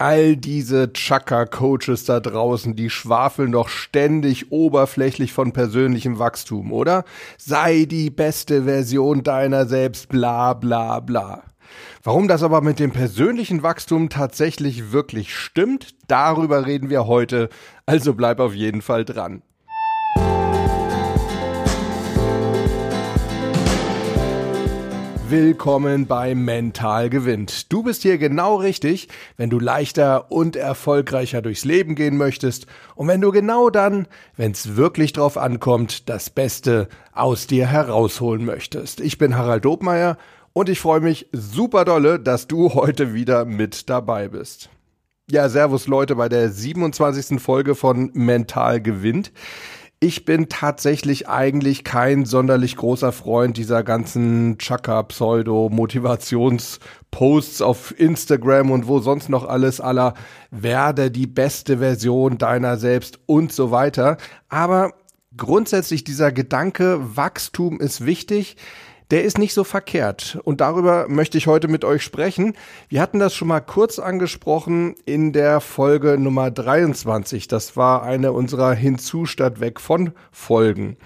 All diese Chakra-Coaches da draußen, die schwafeln doch ständig oberflächlich von persönlichem Wachstum, oder? Sei die beste Version deiner selbst, bla bla bla. Warum das aber mit dem persönlichen Wachstum tatsächlich wirklich stimmt, darüber reden wir heute, also bleib auf jeden Fall dran. Willkommen bei Mental gewinnt. Du bist hier genau richtig, wenn du leichter und erfolgreicher durchs Leben gehen möchtest und wenn du genau dann, wenn es wirklich drauf ankommt, das Beste aus dir herausholen möchtest. Ich bin Harald Dobmeier und ich freue mich super dolle, dass du heute wieder mit dabei bist. Ja, servus Leute bei der 27. Folge von Mental gewinnt. Ich bin tatsächlich eigentlich kein sonderlich großer Freund dieser ganzen Chaka-Pseudo-Motivationsposts auf Instagram und wo sonst noch alles aller werde die beste Version deiner selbst und so weiter. Aber grundsätzlich dieser Gedanke, Wachstum ist wichtig, der ist nicht so verkehrt. Und darüber möchte ich heute mit euch sprechen. Wir hatten das schon mal kurz angesprochen in der Folge Nummer 23. Das war eine unserer Hinzu statt weg von Folgen.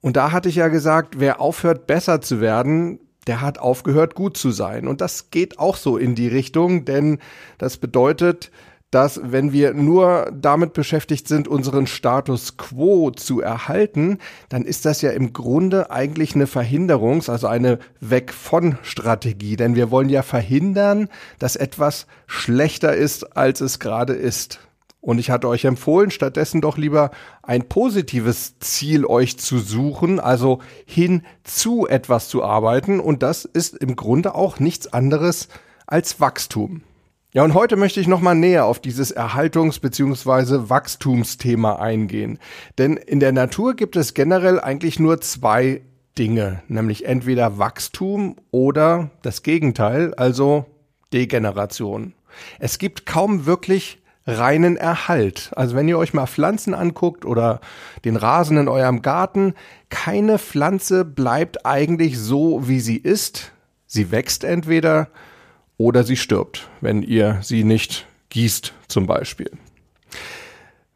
Und da hatte ich ja gesagt, wer aufhört besser zu werden, der hat aufgehört gut zu sein. Und das geht auch so in die Richtung, denn das bedeutet, dass wenn wir nur damit beschäftigt sind, unseren Status quo zu erhalten, dann ist das ja im Grunde eigentlich eine Verhinderungs-, also eine Weg von Strategie. Denn wir wollen ja verhindern, dass etwas schlechter ist, als es gerade ist. Und ich hatte euch empfohlen, stattdessen doch lieber ein positives Ziel euch zu suchen, also hin zu etwas zu arbeiten. Und das ist im Grunde auch nichts anderes als Wachstum. Ja, und heute möchte ich nochmal näher auf dieses Erhaltungs- bzw. Wachstumsthema eingehen. Denn in der Natur gibt es generell eigentlich nur zwei Dinge, nämlich entweder Wachstum oder das Gegenteil, also Degeneration. Es gibt kaum wirklich reinen Erhalt. Also wenn ihr euch mal Pflanzen anguckt oder den Rasen in eurem Garten, keine Pflanze bleibt eigentlich so, wie sie ist. Sie wächst entweder oder sie stirbt, wenn ihr sie nicht gießt zum Beispiel.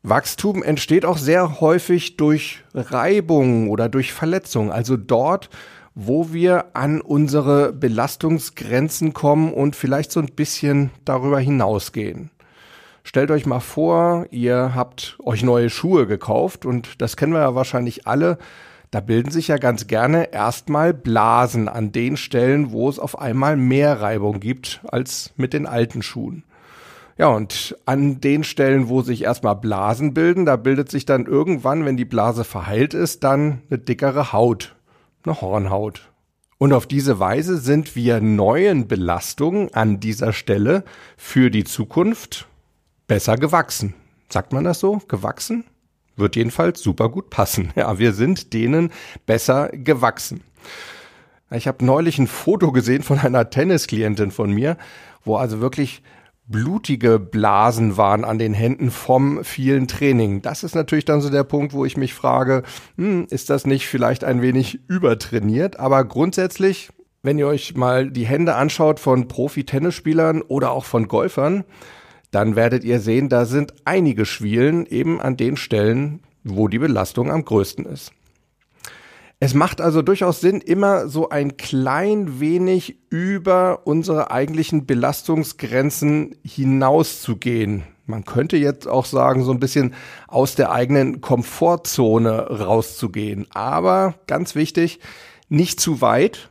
Wachstum entsteht auch sehr häufig durch Reibung oder durch Verletzung, also dort, wo wir an unsere Belastungsgrenzen kommen und vielleicht so ein bisschen darüber hinausgehen. Stellt euch mal vor, ihr habt euch neue Schuhe gekauft und das kennen wir ja wahrscheinlich alle. Da bilden sich ja ganz gerne erstmal Blasen an den Stellen, wo es auf einmal mehr Reibung gibt als mit den alten Schuhen. Ja, und an den Stellen, wo sich erstmal Blasen bilden, da bildet sich dann irgendwann, wenn die Blase verheilt ist, dann eine dickere Haut, eine Hornhaut. Und auf diese Weise sind wir neuen Belastungen an dieser Stelle für die Zukunft besser gewachsen. Sagt man das so? Gewachsen? Wird jedenfalls super gut passen. Ja, wir sind denen besser gewachsen. Ich habe neulich ein Foto gesehen von einer Tennisklientin von mir, wo also wirklich blutige Blasen waren an den Händen vom vielen Training. Das ist natürlich dann so der Punkt, wo ich mich frage, hm, ist das nicht vielleicht ein wenig übertrainiert? Aber grundsätzlich, wenn ihr euch mal die Hände anschaut von Profi-Tennisspielern oder auch von Golfern, dann werdet ihr sehen, da sind einige Schwielen eben an den Stellen, wo die Belastung am größten ist. Es macht also durchaus Sinn, immer so ein klein wenig über unsere eigentlichen Belastungsgrenzen hinauszugehen. Man könnte jetzt auch sagen, so ein bisschen aus der eigenen Komfortzone rauszugehen. Aber ganz wichtig, nicht zu weit,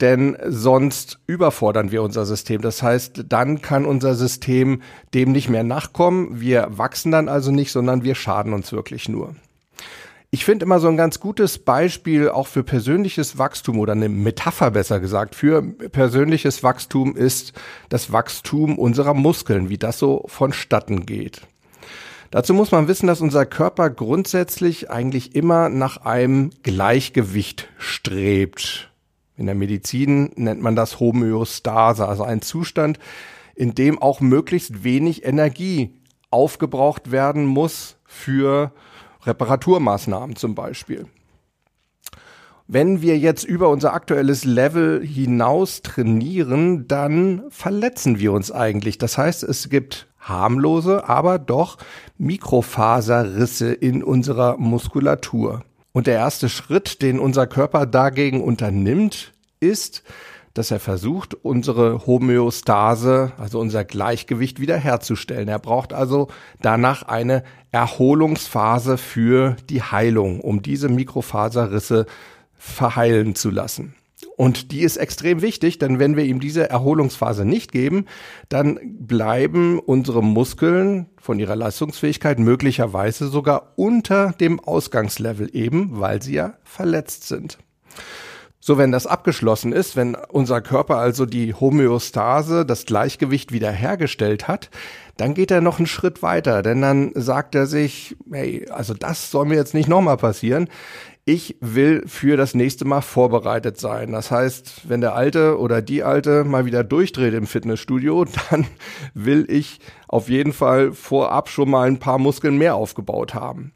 denn sonst überfordern wir unser System. Das heißt, dann kann unser System dem nicht mehr nachkommen. Wir wachsen dann also nicht, sondern wir schaden uns wirklich nur. Ich finde immer so ein ganz gutes Beispiel auch für persönliches Wachstum oder eine Metapher besser gesagt für persönliches Wachstum ist das Wachstum unserer Muskeln, wie das so vonstatten geht. Dazu muss man wissen, dass unser Körper grundsätzlich eigentlich immer nach einem Gleichgewicht strebt. In der Medizin nennt man das Homöostase, also ein Zustand, in dem auch möglichst wenig Energie aufgebraucht werden muss für Reparaturmaßnahmen zum Beispiel. Wenn wir jetzt über unser aktuelles Level hinaus trainieren, dann verletzen wir uns eigentlich. Das heißt, es gibt harmlose, aber doch Mikrofaserrisse in unserer Muskulatur. Und der erste Schritt, den unser Körper dagegen unternimmt, ist, dass er versucht, unsere Homöostase, also unser Gleichgewicht wiederherzustellen. Er braucht also danach eine Erholungsphase für die Heilung, um diese Mikrofaserrisse verheilen zu lassen. Und die ist extrem wichtig, denn wenn wir ihm diese Erholungsphase nicht geben, dann bleiben unsere Muskeln von ihrer Leistungsfähigkeit möglicherweise sogar unter dem Ausgangslevel eben, weil sie ja verletzt sind. So, wenn das abgeschlossen ist, wenn unser Körper also die Homöostase, das Gleichgewicht wiederhergestellt hat, dann geht er noch einen Schritt weiter, denn dann sagt er sich, hey, also das soll mir jetzt nicht nochmal passieren. Ich will für das nächste Mal vorbereitet sein. Das heißt, wenn der Alte oder die Alte mal wieder durchdreht im Fitnessstudio, dann will ich auf jeden Fall vorab schon mal ein paar Muskeln mehr aufgebaut haben.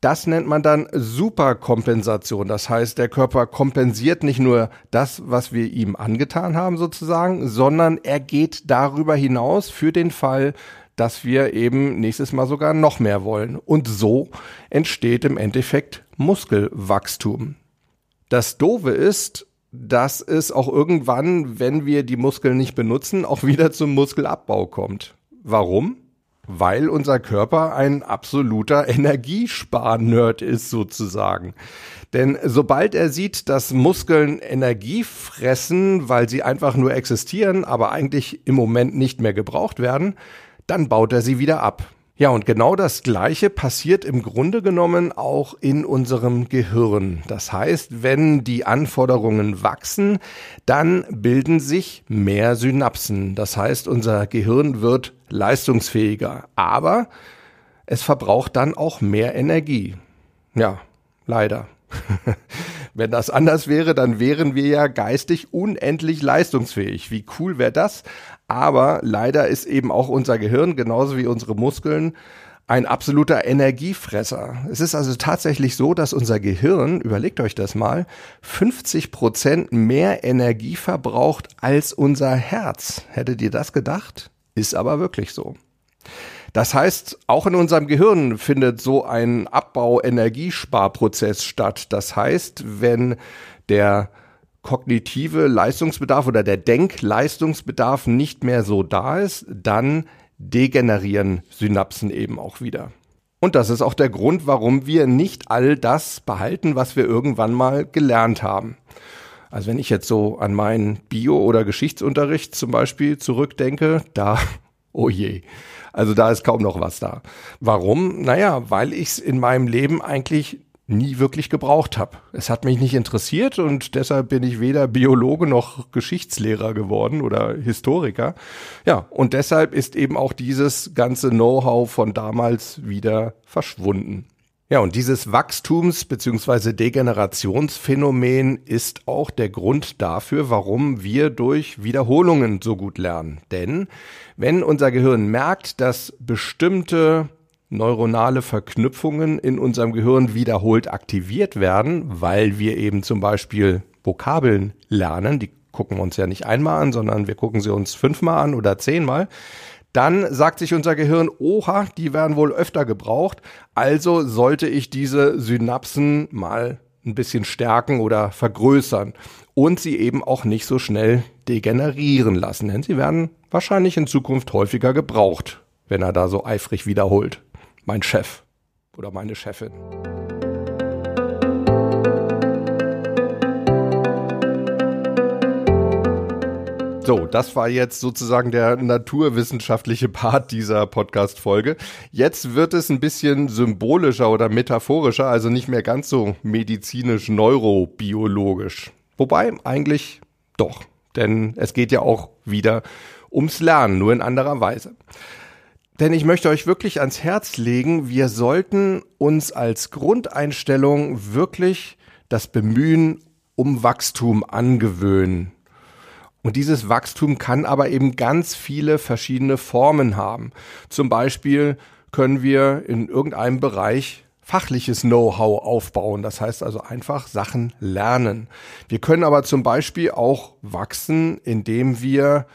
Das nennt man dann Superkompensation. Das heißt, der Körper kompensiert nicht nur das, was wir ihm angetan haben sozusagen, sondern er geht darüber hinaus für den Fall, dass wir eben nächstes Mal sogar noch mehr wollen. Und so entsteht im Endeffekt Muskelwachstum. Das Dove ist, dass es auch irgendwann, wenn wir die Muskeln nicht benutzen, auch wieder zum Muskelabbau kommt. Warum? weil unser Körper ein absoluter Energiespar-Nerd ist sozusagen. Denn sobald er sieht, dass Muskeln Energie fressen, weil sie einfach nur existieren, aber eigentlich im Moment nicht mehr gebraucht werden, dann baut er sie wieder ab. Ja, und genau das Gleiche passiert im Grunde genommen auch in unserem Gehirn. Das heißt, wenn die Anforderungen wachsen, dann bilden sich mehr Synapsen. Das heißt, unser Gehirn wird leistungsfähiger, aber es verbraucht dann auch mehr Energie. Ja, leider. Wenn das anders wäre, dann wären wir ja geistig unendlich leistungsfähig. Wie cool wäre das? Aber leider ist eben auch unser Gehirn, genauso wie unsere Muskeln, ein absoluter Energiefresser. Es ist also tatsächlich so, dass unser Gehirn, überlegt euch das mal, 50 Prozent mehr Energie verbraucht als unser Herz. Hättet ihr das gedacht? Ist aber wirklich so. Das heißt, auch in unserem Gehirn findet so ein Abbau-Energiesparprozess statt. Das heißt, wenn der kognitive Leistungsbedarf oder der Denkleistungsbedarf nicht mehr so da ist, dann degenerieren Synapsen eben auch wieder. Und das ist auch der Grund, warum wir nicht all das behalten, was wir irgendwann mal gelernt haben. Also wenn ich jetzt so an meinen Bio- oder Geschichtsunterricht zum Beispiel zurückdenke, da, oh je, also da ist kaum noch was da. Warum? Naja, weil ich es in meinem Leben eigentlich nie wirklich gebraucht habe. Es hat mich nicht interessiert und deshalb bin ich weder Biologe noch Geschichtslehrer geworden oder Historiker. Ja, und deshalb ist eben auch dieses ganze Know-how von damals wieder verschwunden. Ja, und dieses Wachstums- bzw. Degenerationsphänomen ist auch der Grund dafür, warum wir durch Wiederholungen so gut lernen. Denn wenn unser Gehirn merkt, dass bestimmte neuronale Verknüpfungen in unserem Gehirn wiederholt aktiviert werden, weil wir eben zum Beispiel Vokabeln lernen, die gucken wir uns ja nicht einmal an, sondern wir gucken sie uns fünfmal an oder zehnmal, dann sagt sich unser Gehirn, oha, die werden wohl öfter gebraucht, also sollte ich diese Synapsen mal ein bisschen stärken oder vergrößern und sie eben auch nicht so schnell degenerieren lassen, denn sie werden wahrscheinlich in Zukunft häufiger gebraucht, wenn er da so eifrig wiederholt. Mein Chef oder meine Chefin. So, das war jetzt sozusagen der naturwissenschaftliche Part dieser Podcast-Folge. Jetzt wird es ein bisschen symbolischer oder metaphorischer, also nicht mehr ganz so medizinisch neurobiologisch. Wobei eigentlich doch, denn es geht ja auch wieder ums Lernen, nur in anderer Weise. Denn ich möchte euch wirklich ans Herz legen, wir sollten uns als Grundeinstellung wirklich das Bemühen um Wachstum angewöhnen. Und dieses Wachstum kann aber eben ganz viele verschiedene Formen haben. Zum Beispiel können wir in irgendeinem Bereich fachliches Know-how aufbauen. Das heißt also einfach Sachen lernen. Wir können aber zum Beispiel auch wachsen, indem wir,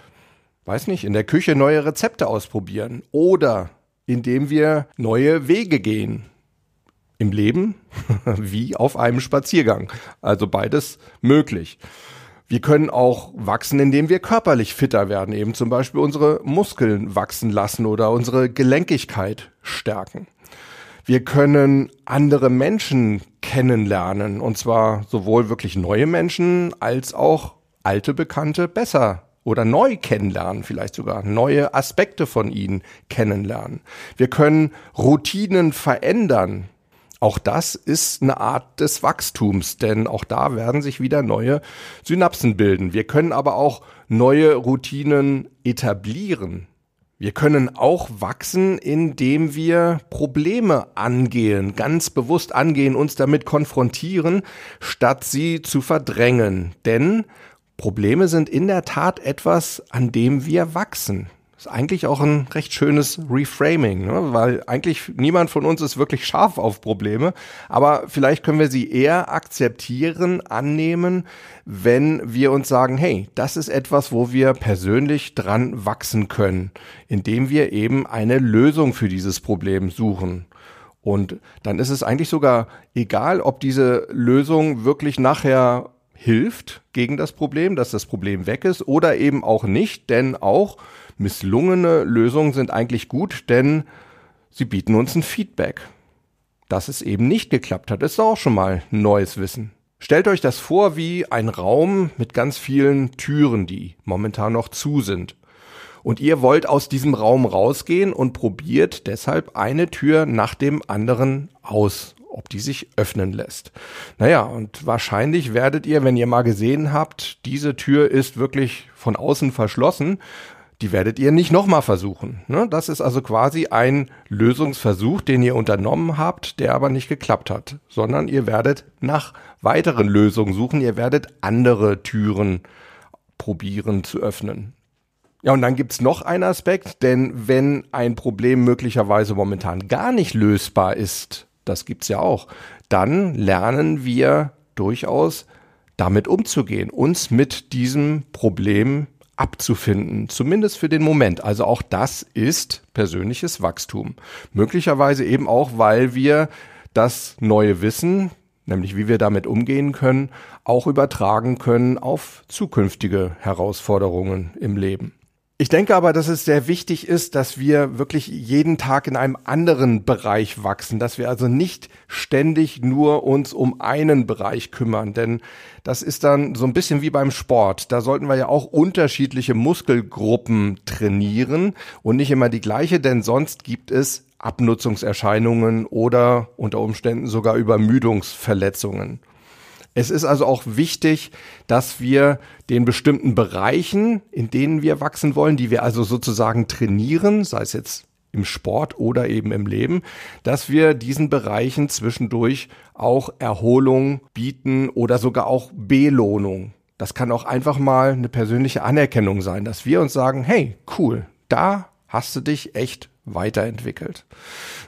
weiß nicht, in der Küche neue Rezepte ausprobieren oder indem wir neue Wege gehen. Im Leben wie auf einem Spaziergang. Also beides möglich. Wir können auch wachsen, indem wir körperlich fitter werden, eben zum Beispiel unsere Muskeln wachsen lassen oder unsere Gelenkigkeit stärken. Wir können andere Menschen kennenlernen und zwar sowohl wirklich neue Menschen als auch alte Bekannte besser oder neu kennenlernen, vielleicht sogar neue Aspekte von ihnen kennenlernen. Wir können Routinen verändern, auch das ist eine Art des Wachstums, denn auch da werden sich wieder neue Synapsen bilden. Wir können aber auch neue Routinen etablieren. Wir können auch wachsen, indem wir Probleme angehen, ganz bewusst angehen, uns damit konfrontieren, statt sie zu verdrängen. Denn Probleme sind in der Tat etwas, an dem wir wachsen ist eigentlich auch ein recht schönes Reframing, ne? weil eigentlich niemand von uns ist wirklich scharf auf Probleme, aber vielleicht können wir sie eher akzeptieren, annehmen, wenn wir uns sagen, hey, das ist etwas, wo wir persönlich dran wachsen können, indem wir eben eine Lösung für dieses Problem suchen. Und dann ist es eigentlich sogar egal, ob diese Lösung wirklich nachher hilft gegen das Problem, dass das Problem weg ist oder eben auch nicht, denn auch misslungene Lösungen sind eigentlich gut, denn sie bieten uns ein Feedback. Dass es eben nicht geklappt hat, ist auch schon mal neues Wissen. Stellt euch das vor wie ein Raum mit ganz vielen Türen, die momentan noch zu sind. Und ihr wollt aus diesem Raum rausgehen und probiert deshalb eine Tür nach dem anderen aus, ob die sich öffnen lässt. Naja, und wahrscheinlich werdet ihr, wenn ihr mal gesehen habt, diese Tür ist wirklich von außen verschlossen, die werdet ihr nicht nochmal versuchen. Ne? Das ist also quasi ein Lösungsversuch, den ihr unternommen habt, der aber nicht geklappt hat, sondern ihr werdet nach weiteren Lösungen suchen, ihr werdet andere Türen probieren zu öffnen. Ja, und dann gibt's noch einen Aspekt, denn wenn ein Problem möglicherweise momentan gar nicht lösbar ist, das gibt's ja auch, dann lernen wir durchaus damit umzugehen, uns mit diesem Problem abzufinden, zumindest für den Moment. Also auch das ist persönliches Wachstum. Möglicherweise eben auch, weil wir das neue Wissen, nämlich wie wir damit umgehen können, auch übertragen können auf zukünftige Herausforderungen im Leben. Ich denke aber, dass es sehr wichtig ist, dass wir wirklich jeden Tag in einem anderen Bereich wachsen, dass wir also nicht ständig nur uns um einen Bereich kümmern, denn das ist dann so ein bisschen wie beim Sport. Da sollten wir ja auch unterschiedliche Muskelgruppen trainieren und nicht immer die gleiche, denn sonst gibt es Abnutzungserscheinungen oder unter Umständen sogar Übermüdungsverletzungen. Es ist also auch wichtig, dass wir den bestimmten Bereichen, in denen wir wachsen wollen, die wir also sozusagen trainieren, sei es jetzt im Sport oder eben im Leben, dass wir diesen Bereichen zwischendurch auch Erholung bieten oder sogar auch Belohnung. Das kann auch einfach mal eine persönliche Anerkennung sein, dass wir uns sagen, hey, cool, da hast du dich echt weiterentwickelt.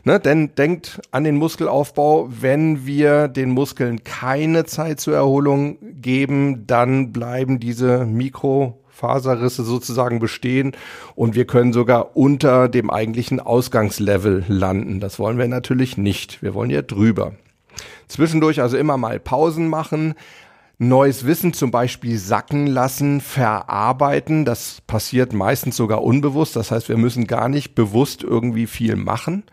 Ne, denn denkt an den Muskelaufbau, wenn wir den Muskeln keine Zeit zur Erholung geben, dann bleiben diese Mikrofaserrisse sozusagen bestehen und wir können sogar unter dem eigentlichen Ausgangslevel landen. Das wollen wir natürlich nicht. Wir wollen ja drüber. Zwischendurch also immer mal Pausen machen, neues Wissen zum Beispiel sacken lassen, verarbeiten. Das passiert meistens sogar unbewusst. Das heißt, wir müssen gar nicht bewusst irgendwie viel machen.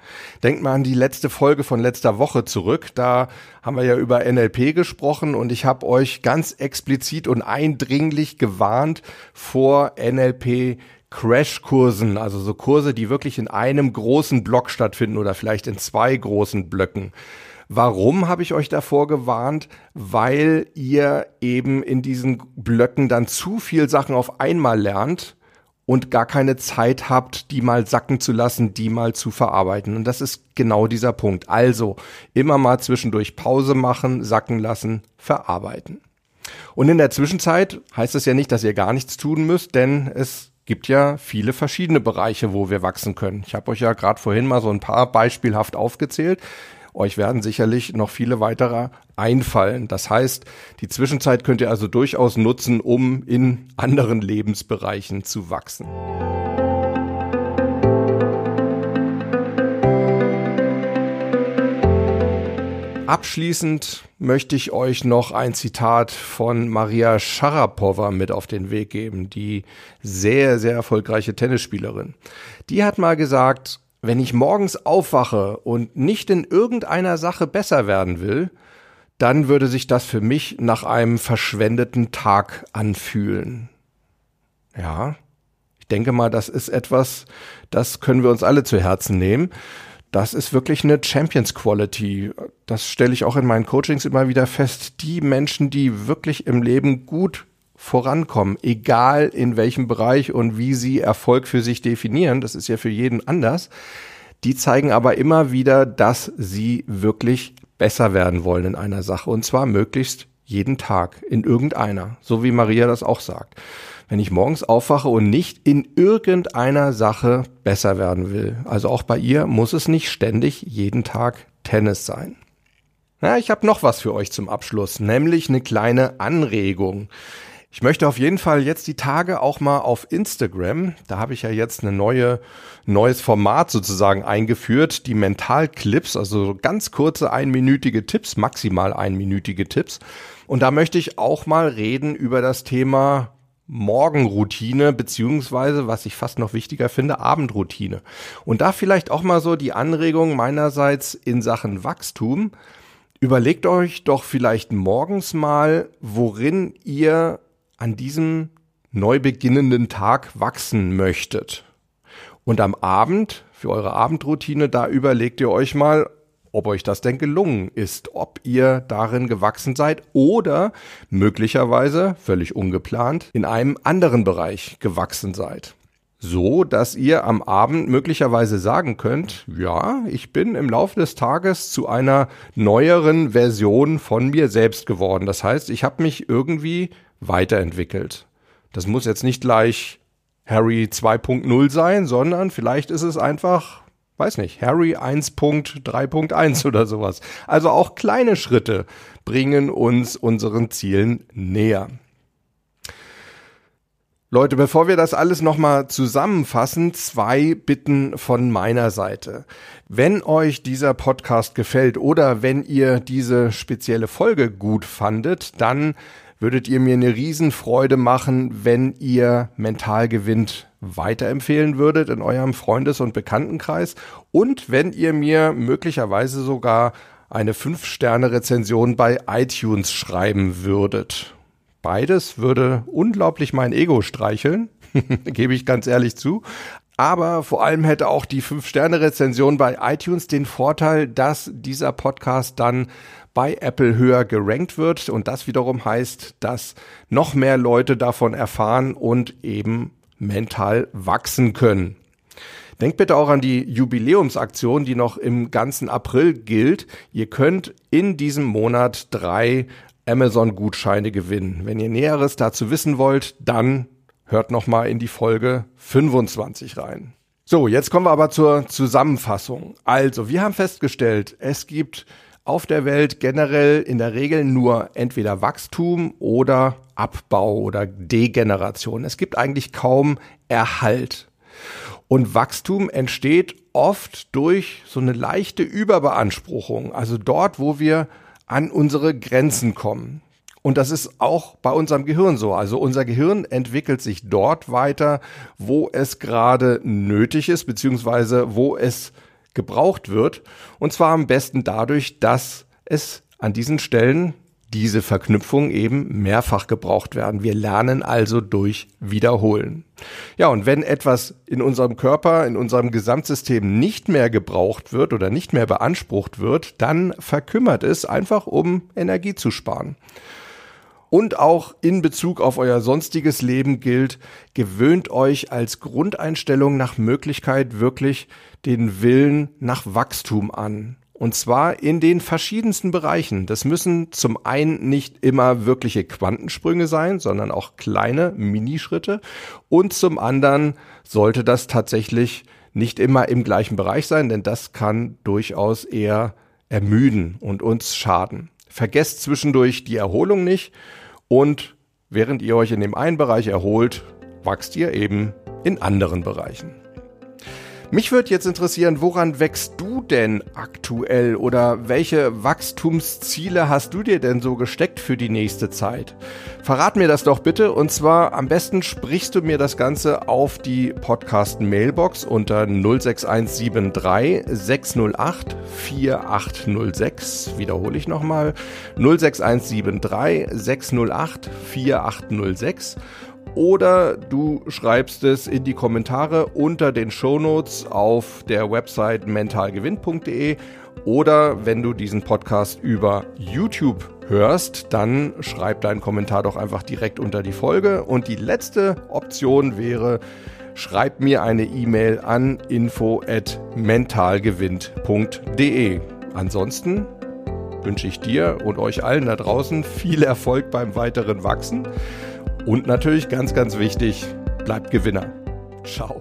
Denkt mal an die letzte Folge von letzter Woche zurück. Da haben wir ja über NLP gesprochen und ich habe euch ganz explizit und eindringlich gewarnt vor NLP Crashkursen, also so Kurse, die wirklich in einem großen Block stattfinden oder vielleicht in zwei großen Blöcken. Warum habe ich euch davor gewarnt? Weil ihr eben in diesen Blöcken dann zu viel Sachen auf einmal lernt und gar keine Zeit habt, die mal sacken zu lassen, die mal zu verarbeiten. Und das ist genau dieser Punkt. Also immer mal zwischendurch Pause machen, sacken lassen, verarbeiten. Und in der Zwischenzeit heißt es ja nicht, dass ihr gar nichts tun müsst, denn es gibt ja viele verschiedene Bereiche, wo wir wachsen können. Ich habe euch ja gerade vorhin mal so ein paar beispielhaft aufgezählt. Euch werden sicherlich noch viele weitere einfallen. Das heißt, die Zwischenzeit könnt ihr also durchaus nutzen, um in anderen Lebensbereichen zu wachsen. Abschließend möchte ich euch noch ein Zitat von Maria Sharapova mit auf den Weg geben, die sehr, sehr erfolgreiche Tennisspielerin. Die hat mal gesagt, wenn ich morgens aufwache und nicht in irgendeiner Sache besser werden will, dann würde sich das für mich nach einem verschwendeten Tag anfühlen. Ja, ich denke mal, das ist etwas, das können wir uns alle zu Herzen nehmen das ist wirklich eine Champions Quality. Das stelle ich auch in meinen Coachings immer wieder fest. Die Menschen, die wirklich im Leben gut vorankommen, egal in welchem Bereich und wie sie Erfolg für sich definieren, das ist ja für jeden anders, die zeigen aber immer wieder, dass sie wirklich besser werden wollen in einer Sache und zwar möglichst jeden Tag in irgendeiner, so wie Maria das auch sagt wenn ich morgens aufwache und nicht in irgendeiner Sache besser werden will. Also auch bei ihr muss es nicht ständig jeden Tag Tennis sein. Na, ich habe noch was für euch zum Abschluss, nämlich eine kleine Anregung. Ich möchte auf jeden Fall jetzt die Tage auch mal auf Instagram, da habe ich ja jetzt eine neue neues Format sozusagen eingeführt, die Mentalclips, also ganz kurze einminütige Tipps, maximal einminütige Tipps. Und da möchte ich auch mal reden über das Thema Morgenroutine, beziehungsweise, was ich fast noch wichtiger finde, Abendroutine. Und da vielleicht auch mal so die Anregung meinerseits in Sachen Wachstum. Überlegt euch doch vielleicht morgens mal, worin ihr an diesem neu beginnenden Tag wachsen möchtet. Und am Abend, für eure Abendroutine, da überlegt ihr euch mal, ob euch das denn gelungen ist, ob ihr darin gewachsen seid oder möglicherweise, völlig ungeplant, in einem anderen Bereich gewachsen seid. So, dass ihr am Abend möglicherweise sagen könnt, ja, ich bin im Laufe des Tages zu einer neueren Version von mir selbst geworden. Das heißt, ich habe mich irgendwie weiterentwickelt. Das muss jetzt nicht gleich Harry 2.0 sein, sondern vielleicht ist es einfach weiß nicht, Harry 1.3.1 oder sowas. Also auch kleine Schritte bringen uns unseren Zielen näher. Leute, bevor wir das alles nochmal zusammenfassen, zwei Bitten von meiner Seite. Wenn euch dieser Podcast gefällt oder wenn ihr diese spezielle Folge gut fandet, dann würdet ihr mir eine Riesenfreude machen, wenn ihr mental gewinnt weiterempfehlen würdet in eurem Freundes- und Bekanntenkreis und wenn ihr mir möglicherweise sogar eine 5-Sterne-Rezension bei iTunes schreiben würdet. Beides würde unglaublich mein Ego streicheln, gebe ich ganz ehrlich zu. Aber vor allem hätte auch die 5-Sterne-Rezension bei iTunes den Vorteil, dass dieser Podcast dann bei Apple höher gerankt wird und das wiederum heißt, dass noch mehr Leute davon erfahren und eben mental wachsen können. Denkt bitte auch an die Jubiläumsaktion, die noch im ganzen April gilt. Ihr könnt in diesem Monat drei Amazon-Gutscheine gewinnen. Wenn ihr Näheres dazu wissen wollt, dann hört noch mal in die Folge 25 rein. So, jetzt kommen wir aber zur Zusammenfassung. Also, wir haben festgestellt, es gibt auf der Welt generell in der Regel nur entweder Wachstum oder Abbau oder Degeneration. Es gibt eigentlich kaum Erhalt. Und Wachstum entsteht oft durch so eine leichte Überbeanspruchung, also dort, wo wir an unsere Grenzen kommen. Und das ist auch bei unserem Gehirn so. Also unser Gehirn entwickelt sich dort weiter, wo es gerade nötig ist, beziehungsweise wo es gebraucht wird. Und zwar am besten dadurch, dass es an diesen Stellen diese Verknüpfungen eben mehrfach gebraucht werden. Wir lernen also durch Wiederholen. Ja, und wenn etwas in unserem Körper, in unserem Gesamtsystem nicht mehr gebraucht wird oder nicht mehr beansprucht wird, dann verkümmert es einfach, um Energie zu sparen. Und auch in Bezug auf euer sonstiges Leben gilt, gewöhnt euch als Grundeinstellung nach Möglichkeit wirklich den Willen nach Wachstum an. Und zwar in den verschiedensten Bereichen. Das müssen zum einen nicht immer wirkliche Quantensprünge sein, sondern auch kleine Minischritte. Und zum anderen sollte das tatsächlich nicht immer im gleichen Bereich sein, denn das kann durchaus eher ermüden und uns schaden. Vergesst zwischendurch die Erholung nicht und während ihr euch in dem einen Bereich erholt, wachst ihr eben in anderen Bereichen. Mich würde jetzt interessieren, woran wächst du denn aktuell oder welche Wachstumsziele hast du dir denn so gesteckt für die nächste Zeit? Verrat mir das doch bitte und zwar am besten sprichst du mir das Ganze auf die Podcast Mailbox unter 06173 608 4806. Wiederhole ich nochmal 06173 608 4806 oder du schreibst es in die Kommentare unter den Shownotes auf der Website mentalgewinn.de oder wenn du diesen Podcast über YouTube hörst, dann schreib deinen Kommentar doch einfach direkt unter die Folge. Und die letzte Option wäre, schreib mir eine E-Mail an info@mentalgewinn.de. Ansonsten wünsche ich dir und euch allen da draußen viel Erfolg beim weiteren Wachsen. Und natürlich ganz, ganz wichtig, bleibt Gewinner. Ciao.